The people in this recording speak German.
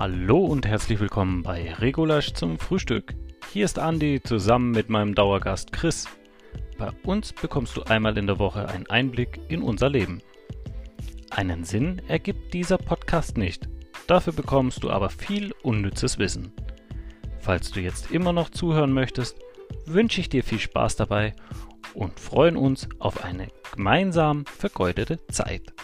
Hallo und herzlich willkommen bei Regulasch zum Frühstück. Hier ist Andi zusammen mit meinem Dauergast Chris. Bei uns bekommst du einmal in der Woche einen Einblick in unser Leben. Einen Sinn ergibt dieser Podcast nicht. Dafür bekommst du aber viel unnützes Wissen. Falls du jetzt immer noch zuhören möchtest, wünsche ich dir viel Spaß dabei und freuen uns auf eine gemeinsam vergeudete Zeit.